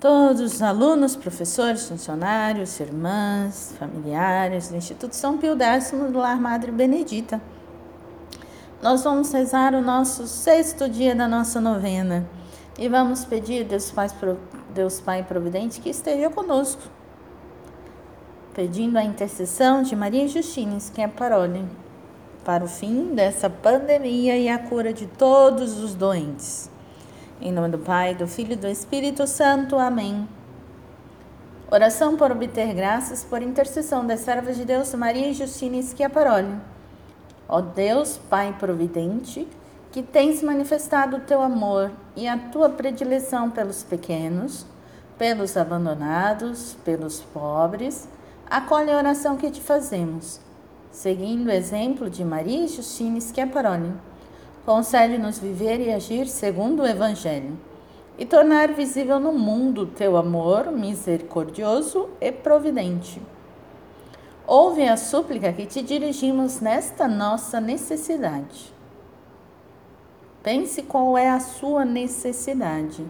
todos os alunos, professores, funcionários, irmãs, familiares do Instituto São Pio X do Lar Madre Benedita. Nós vamos rezar o nosso sexto dia da nossa novena e vamos pedir Deus Pai, Deus Pai Providente que esteja conosco, pedindo a intercessão de Maria Justines, que é parole, para o fim dessa pandemia e a cura de todos os doentes. Em nome do Pai, do Filho e do Espírito Santo. Amém. Oração por obter graças por intercessão das servas de Deus Maria e Justina Schiaparoli. Ó Deus, Pai providente, que tens manifestado o teu amor e a tua predileção pelos pequenos, pelos abandonados, pelos pobres, acolhe a oração que te fazemos, seguindo o exemplo de Maria e Justina Schiaparoli Concede-nos viver e agir segundo o Evangelho e tornar visível no mundo teu amor misericordioso e providente. Ouve a súplica que te dirigimos nesta nossa necessidade. Pense qual é a sua necessidade.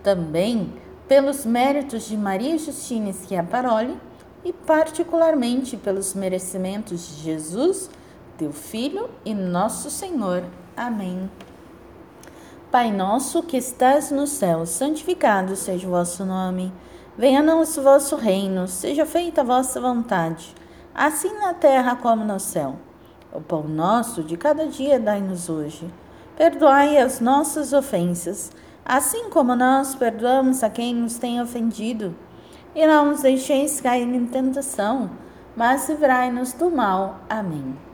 Também pelos méritos de Maria Justina Schiaparoli e particularmente pelos merecimentos de Jesus teu Filho e nosso Senhor. Amém. Pai nosso que estás no céu, santificado seja o vosso nome. Venha a nós o vosso reino, seja feita a vossa vontade, assim na terra como no céu. O pão nosso de cada dia dai-nos hoje. Perdoai as nossas ofensas, assim como nós perdoamos a quem nos tem ofendido. E não nos deixeis cair em tentação, mas livrai-nos do mal. Amém.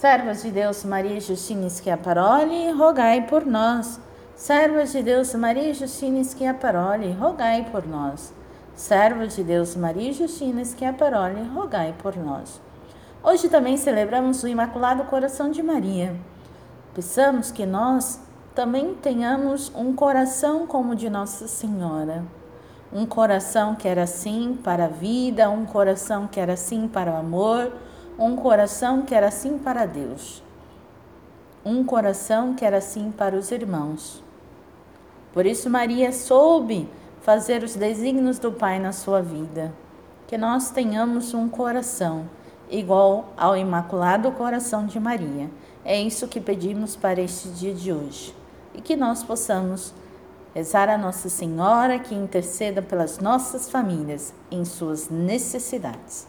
Servas de Deus Maria Justina Schiaparoli, rogai por nós. Servas de Deus Maria Justina Schiaparoli, rogai por nós. Servas de Deus Maria Justina Schiaparoli, rogai por nós. Hoje também celebramos o Imaculado Coração de Maria. Peçamos que nós também tenhamos um coração como o de Nossa Senhora. Um coração que era assim para a vida, um coração que era assim para o amor, um coração que era assim para Deus, um coração que era assim para os irmãos. Por isso, Maria soube fazer os desígnios do Pai na sua vida. Que nós tenhamos um coração igual ao Imaculado Coração de Maria. É isso que pedimos para este dia de hoje. E que nós possamos rezar a Nossa Senhora que interceda pelas nossas famílias em suas necessidades.